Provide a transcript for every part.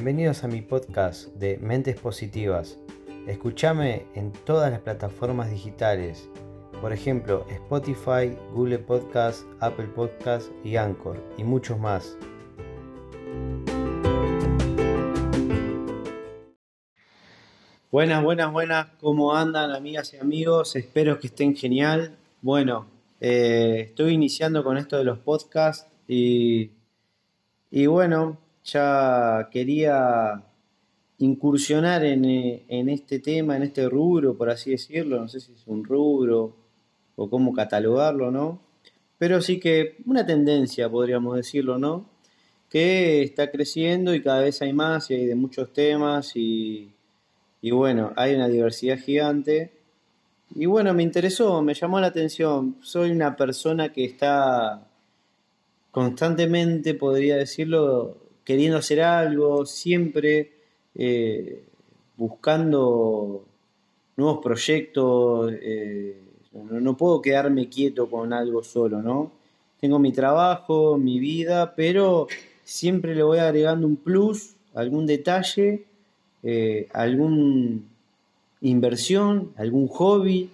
Bienvenidos a mi podcast de Mentes Positivas. Escúchame en todas las plataformas digitales, por ejemplo Spotify, Google Podcast, Apple Podcast y Anchor, y muchos más. Buenas, buenas, buenas, ¿cómo andan amigas y amigos? Espero que estén genial. Bueno, eh, estoy iniciando con esto de los podcasts y, y bueno, ya quería incursionar eh, en, este tema, en este rubro, por así decirlo, no sé si es un rubro o cómo catalogarlo, ¿no? Pero sí que una tendencia, podríamos decirlo, ¿no? Que está creciendo y cada vez hay más y hay de muchos temas y, y bueno, hay una diversidad gigante. Y bueno, me interesó, me llamó la atención. Soy una persona que está constantemente, podría decirlo, queriendo hacer algo, siempre eh, buscando nuevos proyectos. Eh, no, puedo quedarme quieto con algo solo, ¿no? Tengo mi trabajo, mi vida, pero siempre le voy agregando un plus, algún detalle, eh, alguna inversión, algún hobby,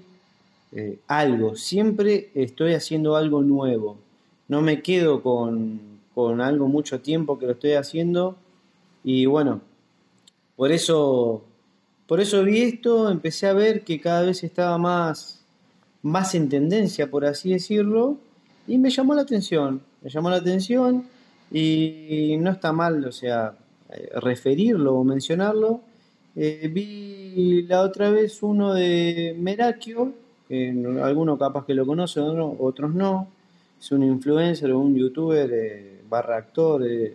algo. Siempre estoy haciendo algo nuevo. No me quedo con con algo mucho tiempo que lo estoy haciendo y bueno, por eso, por eso vi esto, empecé a ver que cada vez estaba más, más en tendencia, por así decirlo, y me llamó la atención, me llamó la atención y no está mal, o sea, referirlo o mencionarlo. Eh, vi la otra vez uno de Merakio, que algunos capaz que lo conocen, otros no. Es un influencer o un youtuber eh, barra actor eh,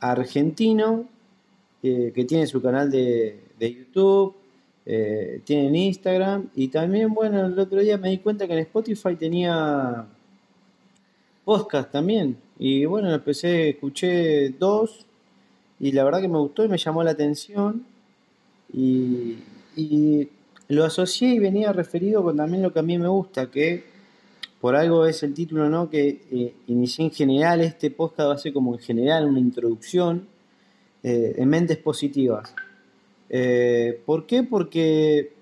argentino eh, que tiene su canal de, YouTube, eh, tiene Instagram y también, bueno, el otro día me di cuenta que en Spotify tenía podcast también. Y bueno, empecé, escuché dos y la verdad que me gustó y me llamó la atención. Y, y lo asocié y venía referido con también lo que a mí me gusta, que por algo es el título, ¿no? Que eh, inicié en general, este podcast va a ser como en general una introducción eh, en mentes positivas. Eh, ¿Por qué? Porque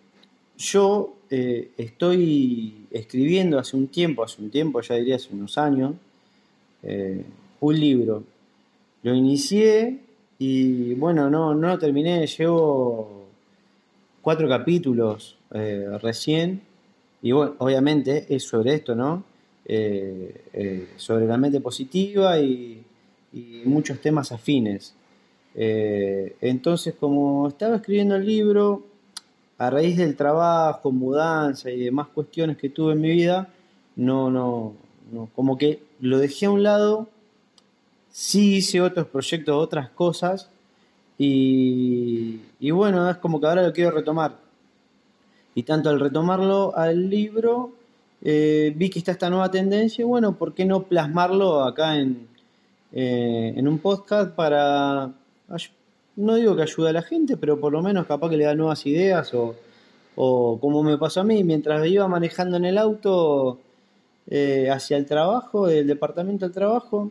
yo estoy escribiendo hace un tiempo, hace un tiempo, ya diría hace unos años, un libro. Lo inicié y bueno, no, no lo terminé, llevo cuatro capítulos recién y bueno, obviamente es sobre esto, ¿no? Eh, eh, sobre la mente positiva y, muchos temas afines. Eh, entonces, como estaba escribiendo el libro, a raíz del trabajo, mudanza y demás cuestiones que tuve en mi vida, no, no, no, como que lo dejé a un lado, sí hice otros proyectos, otras cosas, y, y bueno, es como que ahora lo quiero retomar. Y tanto al retomarlo al libro, eh, vi que está esta nueva tendencia, y bueno, ¿por qué no plasmarlo acá en, eh, en un podcast para, no digo que ayude a la gente, pero por lo menos capaz que le da nuevas ideas o, o como me pasó a mí, mientras iba manejando en el auto eh, hacia el trabajo, del departamento al trabajo,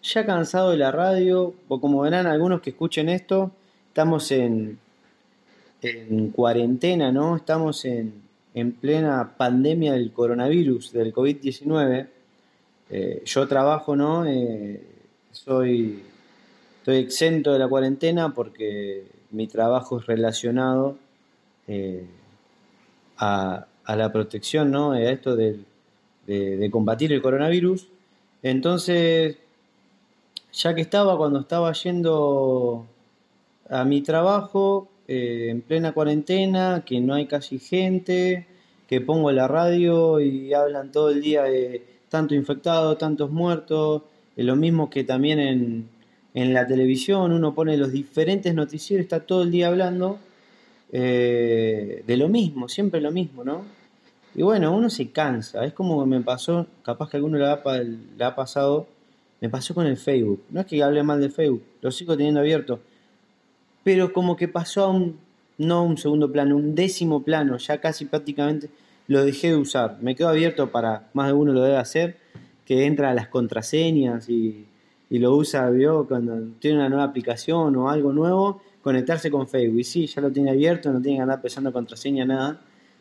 ya cansado de la radio, o como verán algunos que escuchen esto, estamos en, en cuarentena, ¿no? Estamos en, plena pandemia del coronavirus, del COVID-19. Eh, yo trabajo, ¿no? Eh, soy, estoy exento de la cuarentena porque mi trabajo es relacionado eh, a, la protección, ¿no? A esto de, de combatir el coronavirus. Entonces, ya que estaba, cuando estaba yendo a mi trabajo, eh, en plena cuarentena, que no hay casi gente, que pongo la radio y hablan todo el día de tanto infectados, tantos muertos, lo mismo que también en, en, la televisión, uno pone los diferentes noticieros, está todo el día hablando eh, de lo mismo, siempre lo mismo, ¿no? Y bueno, uno se cansa, es como me pasó, capaz que alguno le le ha pasado, me pasó con el Facebook, no es que hable mal de Facebook, lo sigo teniendo abierto, pero como que pasó a un, no un segundo plano, un décimo plano, ya casi prácticamente lo dejé de usar. Me quedo abierto para, más de uno lo debe hacer, que entra a las contraseñas y, y lo usa, vio, cuando tiene una nueva aplicación o algo nuevo, conectarse con Facebook. Y sí, ya lo tiene abierto, no tiene que andar pensando contraseña, nada.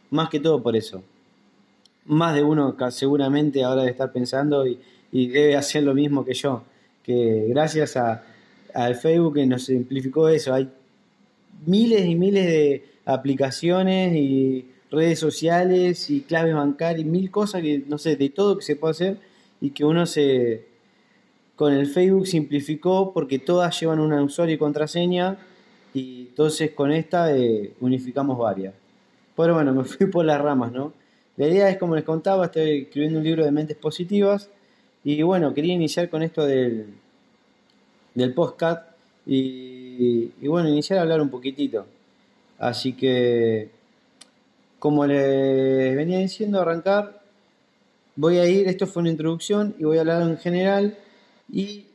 Más que todo por eso. Más de uno seguramente ahora debe estar pensando y, debe hacer lo mismo que yo. Que gracias a, al Facebook que nos simplificó eso. Hay miles y miles de aplicaciones y redes sociales y claves bancarias y mil cosas que, no sé, de todo que se puede hacer y que uno se... Con el Facebook simplificó porque todas llevan un usuario y contraseña y entonces con esta eh, unificamos varias. Pero bueno, me fui por las ramas, ¿no? La idea es, como les contaba, estoy escribiendo un libro de mentes positivas y bueno, quería iniciar con esto del, del podcast y, bueno, iniciar a hablar un poquitito. Así que, como les venía diciendo, arrancar, voy a ir, esto fue una introducción y voy a hablar en general y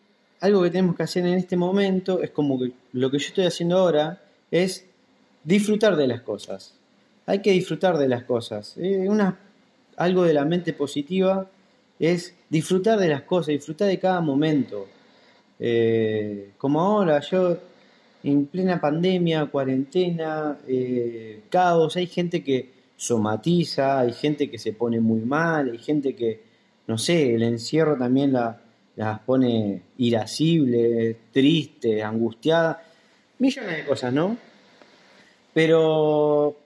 algo que tenemos que hacer en este momento es como lo que yo estoy haciendo ahora es disfrutar de las cosas. Hay que disfrutar de las cosas. Eh, una, algo de la mente positiva es disfrutar de las cosas, disfrutar de cada momento. Eh, como ahora, yo en plena pandemia, cuarentena, eh, caos, hay gente que somatiza, hay gente que se pone muy mal, hay gente que, no sé, el encierro también la, las pone irascibles, tristes, angustiadas, millones de cosas, ¿no? Pero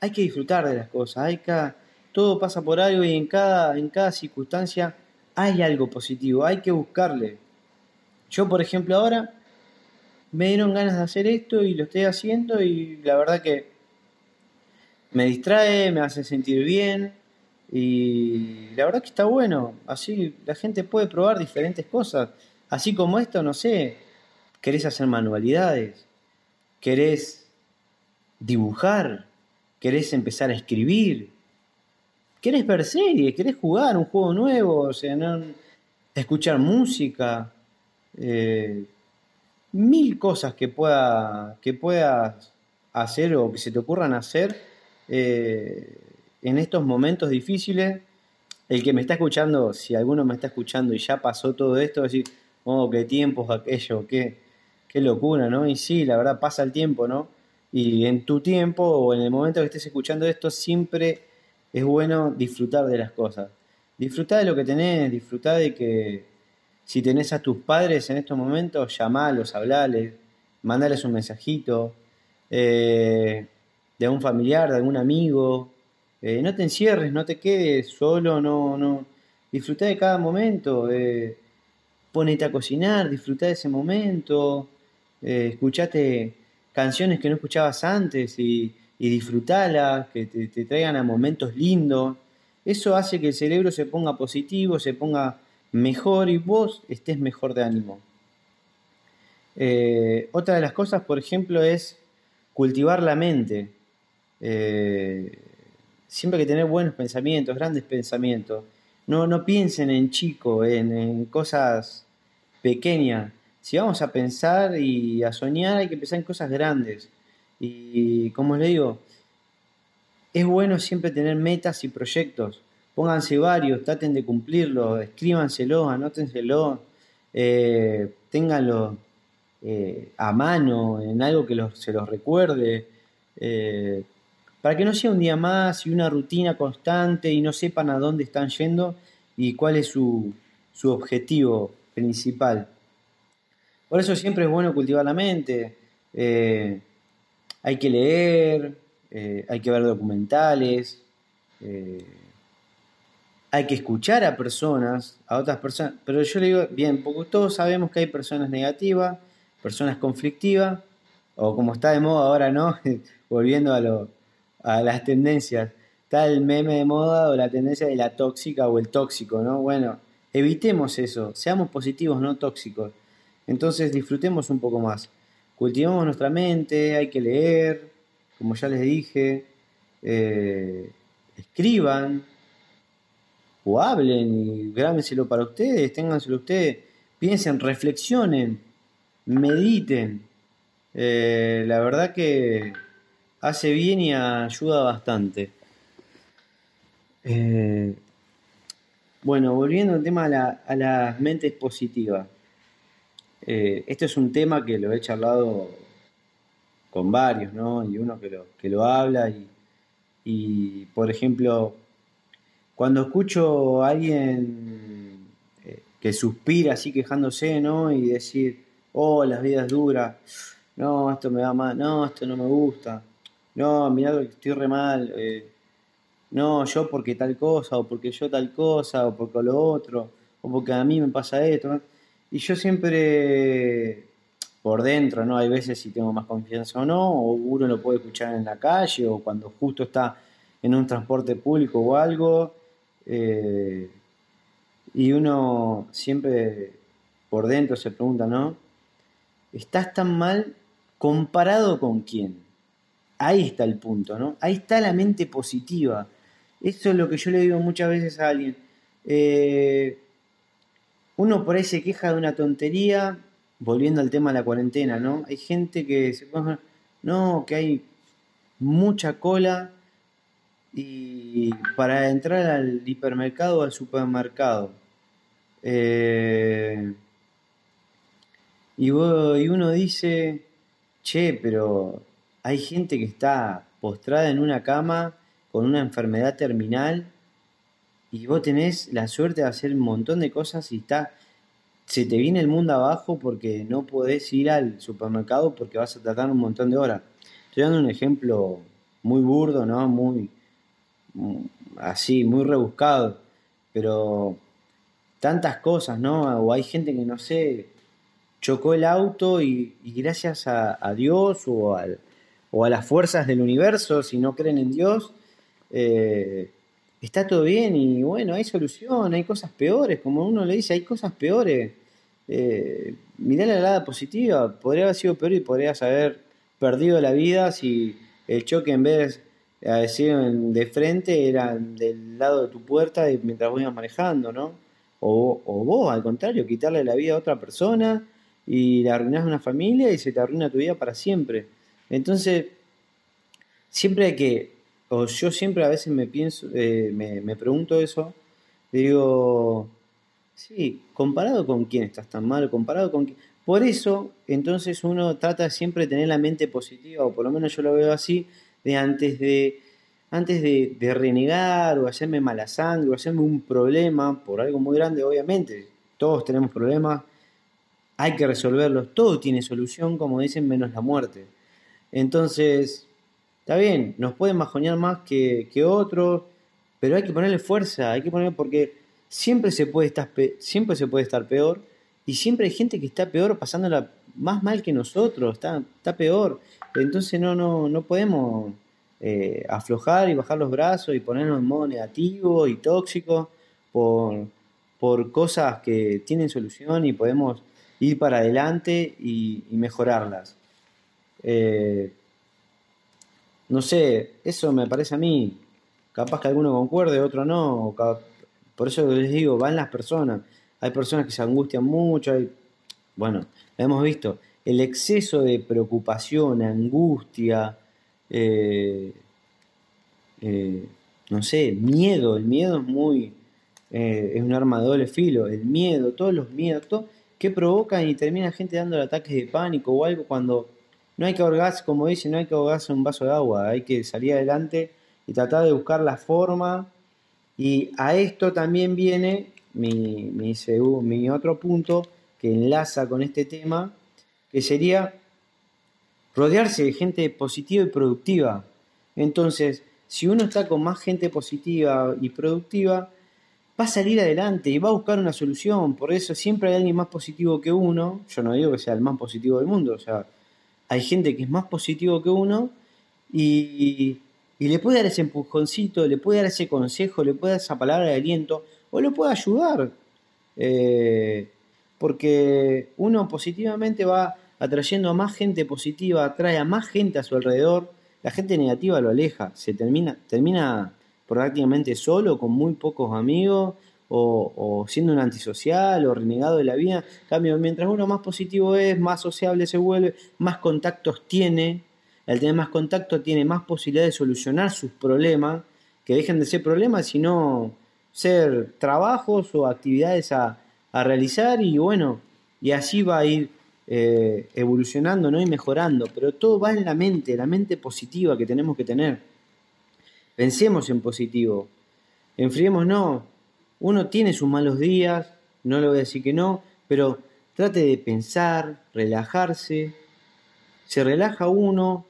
hay que disfrutar de las cosas, hay que, todo pasa por algo y en cada, en cada circunstancia hay algo positivo, hay que buscarle. Yo, por ejemplo, ahora me dieron ganas de hacer esto y lo estoy haciendo y la verdad que me distrae, me hace sentir bien, y la verdad que está bueno, así la gente puede probar diferentes cosas, así como esto, no sé, querés hacer manualidades, querés dibujar, querés empezar a escribir, querés ver series, querés jugar un juego nuevo, o escuchar música, eh, mil cosas que, pueda, que puedas hacer o que se te ocurran hacer. Eh, en estos momentos difíciles, el que me está escuchando, si alguno me está escuchando y ya pasó todo esto, decir, oh, qué tiempos aquello, qué, qué locura, ¿no? Y sí, la verdad pasa el tiempo, ¿no? Y en tu tiempo o en el momento que estés escuchando esto, siempre es bueno disfrutar de las cosas. Disfrutar de lo que tenés, disfrutar de que si tenés a tus padres en estos momentos, llamalos, hablales, mandales un mensajito, eh, de algún familiar, de algún amigo, eh, no te encierres, no te quedes solo, no, no. Disfruta de cada momento, eh, ponete a cocinar, disfruta de ese momento, escuchate canciones que no escuchabas antes y, y disfrutalas, que te, traigan a momentos lindos. Eso hace que el cerebro se ponga positivo, se ponga mejor y vos estés mejor de ánimo. otra de las cosas, por ejemplo, es cultivar la mente siempre hay que tener buenos pensamientos, grandes pensamientos. No, no piensen en chico, en, cosas pequeñas. Si vamos a pensar y a soñar, hay que pensar en cosas grandes. Y como les digo, es bueno siempre tener metas y proyectos. Pónganse varios, traten de cumplirlos, escríbanselo, anótenselo, eh, ténganlo eh, a mano, en algo que se los recuerde. Eh, para que no sea un día más y una rutina constante y no sepan a dónde están yendo y cuál es su, objetivo principal. Por eso siempre es bueno cultivar la mente. Eh, hay que leer, hay que ver documentales, hay que escuchar a personas, a otras personas. Pero yo le digo, bien, porque todos sabemos que hay personas negativas, personas conflictivas, o como está de moda ahora, ¿no? Volviendo a lo, a las tendencias. Está el meme de moda o la tendencia de la tóxica o el tóxico, ¿no? Bueno, evitemos eso, seamos positivos, no tóxicos. Entonces disfrutemos un poco más. Cultivemos nuestra mente, hay que leer, como ya les dije, eh, escriban o hablen grábenselo para ustedes, ténganselo ustedes, piensen, reflexionen, mediten. Eh, la verdad que hace bien y ayuda bastante. Eh, bueno, volviendo al tema a, las mentes positivas. eh, este es un tema que lo he charlado con varios, ¿no? Y uno que lo, que lo habla y, por ejemplo, cuando escucho a alguien eh, que suspira así quejándose, ¿no? Y decir, oh, las vidas duras, no, esto me da mal, no, esto no me gusta, no, mirá, estoy re mal, eh, no, yo porque tal cosa, o porque yo tal cosa, o porque lo otro, o porque a mí me pasa esto. Y yo siempre por dentro, ¿no? Hay veces si tengo más confianza o no, o uno lo puede escuchar en la calle, o cuando justo está en un transporte público o algo. Eh, y uno siempre por dentro se pregunta, ¿no? ¿Estás tan mal comparado con quién? Ahí está el punto, ¿no? Ahí está la mente positiva. Eso es lo que yo le digo muchas veces a alguien. Eh, uno por ahí se queja de una tontería, volviendo al tema de la cuarentena, ¿no? Hay gente que se no, que hay mucha cola y para entrar al hipermercado o al supermercado. Eh, y, y uno dice, che, pero hay gente que está postrada en una cama con una enfermedad terminal y vos tenés la suerte de hacer un montón de cosas y está, se te viene el mundo abajo porque no podés ir al supermercado porque vas a tardar un montón de horas. Estoy dando un ejemplo muy burdo, ¿no? Muy así, muy rebuscado, pero tantas cosas, ¿no? O hay gente que no sé, chocó el auto y, gracias a, Dios o, o a las fuerzas del universo, si no creen en Dios, eh, está todo bien y bueno, hay solución, hay cosas peores, como uno le dice, hay cosas peores. Eh, mirá la lado positiva, podría haber sido peor y podrías haber perdido la vida si el choque en vez de haber sido de frente era del lado de tu puerta mientras vos manejando, ¿no? O, o, vos, al contrario, quitarle la vida a otra persona y le arruinás una familia y se te arruina tu vida para siempre. Entonces, siempre que o yo siempre a veces me pienso, eh, me, pregunto eso, digo, sí, comparado con quién estás tan mal, comparado con quién. Por eso, entonces uno trata siempre de tener la mente positiva, o por lo menos yo lo veo así, de antes de, antes de, renegar o hacerme mala sangre o hacerme un problema por algo muy grande, obviamente, todos tenemos problemas, hay que resolverlos, todo tiene solución, como dicen, menos la muerte. Entonces, Está bien, nos pueden majonear más que, otros, pero hay que ponerle fuerza, hay que ponerle porque siempre se puede estar siempre se puede estar peor y siempre hay gente que está peor pasándola más mal que nosotros, está, está peor. Entonces no, no, no podemos eh, aflojar y bajar los brazos y ponernos en modo negativo y tóxico por, por cosas que tienen solución y podemos ir para adelante y, mejorarlas. Eh, no sé, eso me parece a mí, capaz que alguno concuerde, otro no, por eso les digo, van las personas, hay personas que se angustian mucho, hay, bueno, hemos visto, el exceso de preocupación, angustia, eh, eh, no sé, miedo, el miedo es muy, eh, es un arma de doble filo, el miedo, todos los miedos, todo, que provocan y termina gente dando ataques de pánico o algo cuando no hay que ahogarse, como dice, no hay que ahogarse un vaso de agua, hay que salir adelante y tratar de buscar la forma. Y a esto también viene mi, mi, mi otro punto que enlaza con este tema, que sería rodearse de gente positiva y productiva. Entonces, si uno está con más gente positiva y productiva, va a salir adelante y va a buscar una solución. Por eso siempre hay alguien más positivo que uno. Yo no digo que sea el más positivo del mundo, o sea, hay gente que es más positivo que uno y, le puede dar ese empujoncito, le puede dar ese consejo, le puede dar esa palabra de aliento o le puede ayudar. Eh, porque uno positivamente va atrayendo a más gente positiva, atrae a más gente a su alrededor, la gente negativa lo aleja, se termina, termina prácticamente solo, con muy pocos amigos, o, siendo un antisocial o renegado de la vida. cambio, mientras uno más positivo es, más sociable se vuelve, más contactos tiene. Al tener más contactos tiene más posibilidad de solucionar sus problemas, que dejen de ser problemas, sino ser trabajos o actividades a, realizar y bueno, y así va a ir eh, evolucionando ¿no? y mejorando, pero todo va en la mente, la mente positiva que tenemos que tener. Pensemos en positivo, enfriemos, no, uno tiene sus malos días, no le voy a decir que no, pero trate de pensar, relajarse, se relaja uno,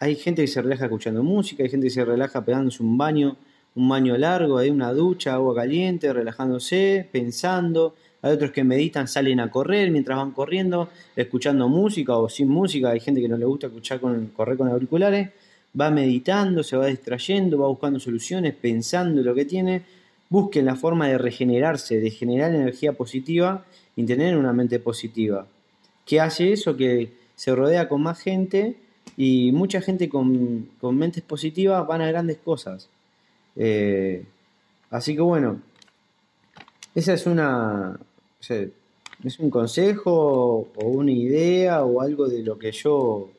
hay gente que se relaja escuchando música, hay gente que se relaja pegándose un baño, un baño largo, hay una ducha, agua caliente, relajándose, pensando. Hay otros que meditan, salen a correr mientras van corriendo, escuchando música o sin música. Hay gente que no le gusta escuchar con, correr con auriculares. Va meditando, se va distrayendo, va buscando soluciones, pensando lo que tiene. Busquen la forma de regenerarse, de generar energía positiva y tener una mente positiva. ¿Qué hace eso? Que se rodea con más gente y mucha gente con, mentes positivas van a grandes cosas. Eh, así que bueno, esa es una. Es un consejo o una idea o algo de lo que yo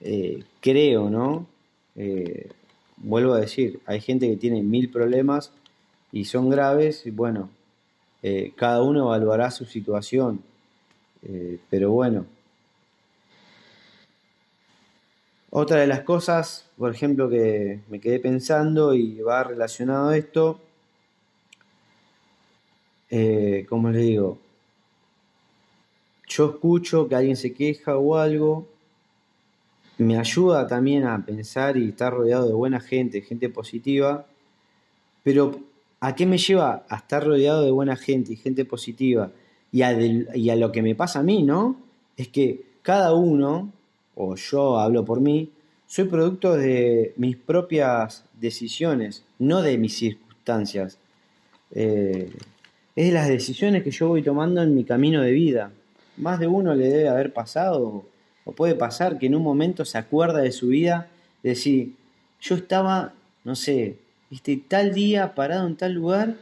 eh, creo, ¿no? Eh, vuelvo a decir, hay gente que tiene mil problemas y son graves, y bueno, cada uno evaluará su situación. pero bueno, Otra de las cosas, por ejemplo, que me quedé pensando y va relacionado a esto, eh, como les digo, yo escucho que alguien se queja o algo, me ayuda también a pensar y estar rodeado de buena gente, gente positiva, pero ¿a qué me lleva a estar rodeado de buena gente y gente positiva? Y a, lo que me pasa a mí, ¿no? Es que cada uno o yo hablo por mí, soy producto de mis propias decisiones, no de mis circunstancias. Eh, es de las decisiones que yo voy tomando en mi camino de vida. Más de uno le debe haber pasado, o puede pasar que en un momento se acuerda de su vida, de decir, yo estaba, no sé, este, tal día parado en tal lugar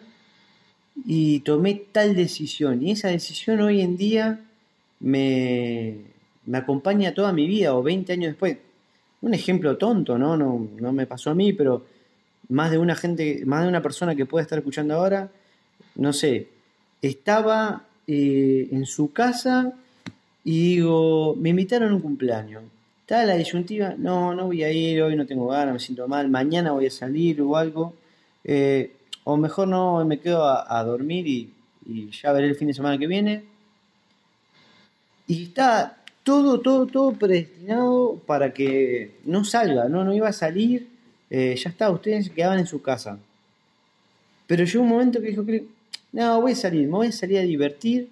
y tomé tal decisión. Y esa decisión hoy en día me, me acompaña toda mi vida o 20 años después. Un ejemplo tonto, ¿no? No, no me pasó a mí, pero más de una gente, más de una persona que puede estar escuchando ahora, no sé, estaba eh, en su casa y digo, me invitaron a un cumpleaños. Estaba la disyuntiva, no, no voy a ir, hoy no tengo ganas, me siento mal, mañana voy a salir o algo. Eh, o mejor no, me quedo a, dormir y, y, ya veré el fin de semana que viene. Y está todo, todo, todo predestinado para que no salga, no, no iba a salir, eh, ya está, ustedes quedaban en su casa. Pero llegó un momento que dijo, no, voy a salir, me voy a salir a divertir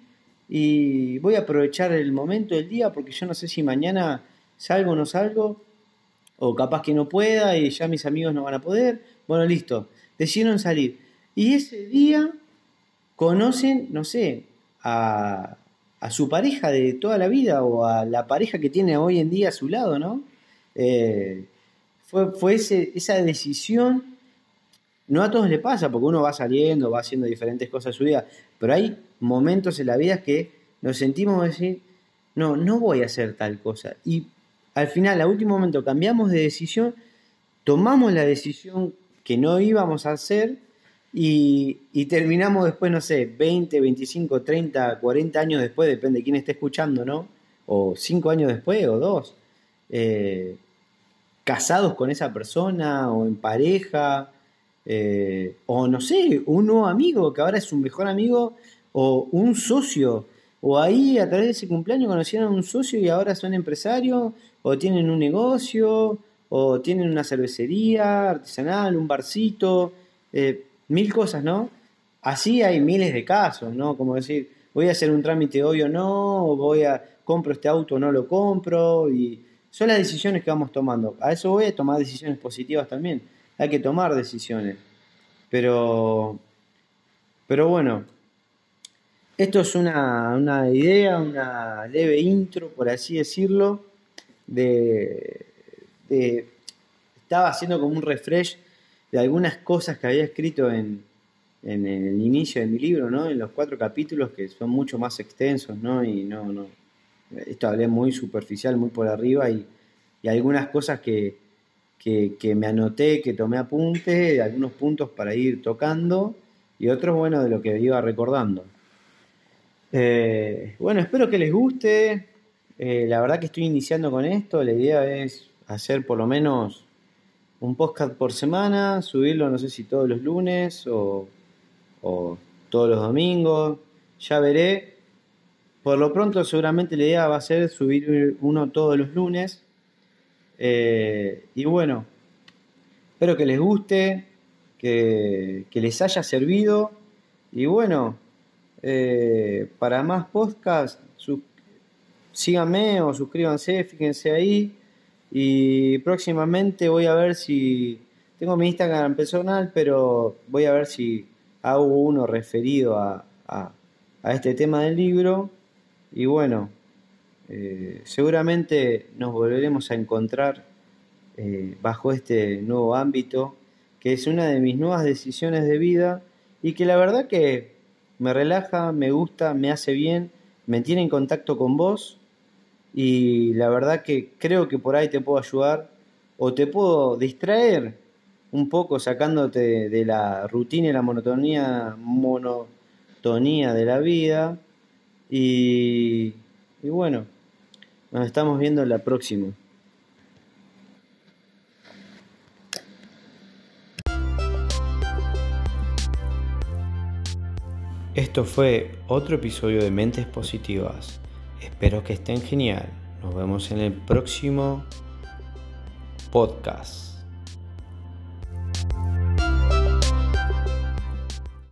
y voy a aprovechar el momento del día porque yo no sé si mañana salgo o no salgo, o capaz que no pueda y ya mis amigos no van a poder. Bueno, listo, decidieron salir. Y ese día conocen, no sé, a a su pareja de toda la vida o a la pareja que tiene hoy en día a su lado, ¿no? Eh, fue, fue esa decisión, no a todos le pasa, porque uno va saliendo, va haciendo diferentes cosas en su vida, pero hay momentos en la vida que nos sentimos decir, no, no voy a hacer tal cosa. Y al final, a último momento, cambiamos de decisión, tomamos la decisión que no íbamos a hacer y, terminamos después, no sé, 20, 25, 30, 40 años después, depende de quién esté escuchando, ¿no? O 5 años después, o 2. Eh, casados con esa persona, o en pareja, eh, o no sé, un nuevo amigo que ahora es un mejor amigo, o un socio, o ahí a través de ese cumpleaños conocieron a un socio y ahora son empresarios, o tienen un negocio, o tienen una cervecería artesanal, un barcito. Eh, mil cosas, ¿no? Así hay miles de casos, ¿no? Como decir, voy a hacer un trámite hoy o no, o voy a, compro este auto o no lo compro, y son las decisiones que vamos tomando. A eso voy a tomar decisiones positivas también. Hay que tomar decisiones. Pero, pero bueno, esto es una, una idea, una leve intro, por así decirlo, de, de estaba haciendo como un refresh de algunas cosas que había escrito en, en el inicio de mi libro, ¿no? En los cuatro capítulos que son mucho más extensos, ¿no? Y no, no. Esto hablé muy superficial, muy por arriba y, y algunas cosas que, que, me anoté, que tomé apunte, algunos puntos para ir tocando y otros, bueno, de lo que iba recordando. Eh, bueno, espero que les guste. Eh, la verdad que estoy iniciando con esto, la idea es hacer por lo menos un podcast por semana, subirlo no sé si todos los lunes o, todos los domingos, ya veré. Por lo pronto seguramente la idea va a ser subir uno todos los lunes. Eh, y bueno, espero que les guste, que, les haya servido. Y bueno, eh, para más podcasts, síganme o suscríbanse, fíjense ahí. Y próximamente voy a ver si. Tengo mi Instagram personal, pero voy a ver si hago uno referido a, este tema del libro. Y bueno, eh, seguramente nos volveremos a encontrar eh, bajo este nuevo ámbito, que es una de mis nuevas decisiones de vida y que la verdad que me relaja, me gusta, me hace bien, me tiene en contacto con vos y la verdad que creo que por ahí te puedo ayudar o te puedo distraer un poco sacándote de la rutina y la monotonía, monotonía de la vida. Y, y bueno, nos estamos viendo la próxima. Esto fue otro episodio de Mentes Positivas. Espero que estén genial. Nos vemos en el próximo podcast.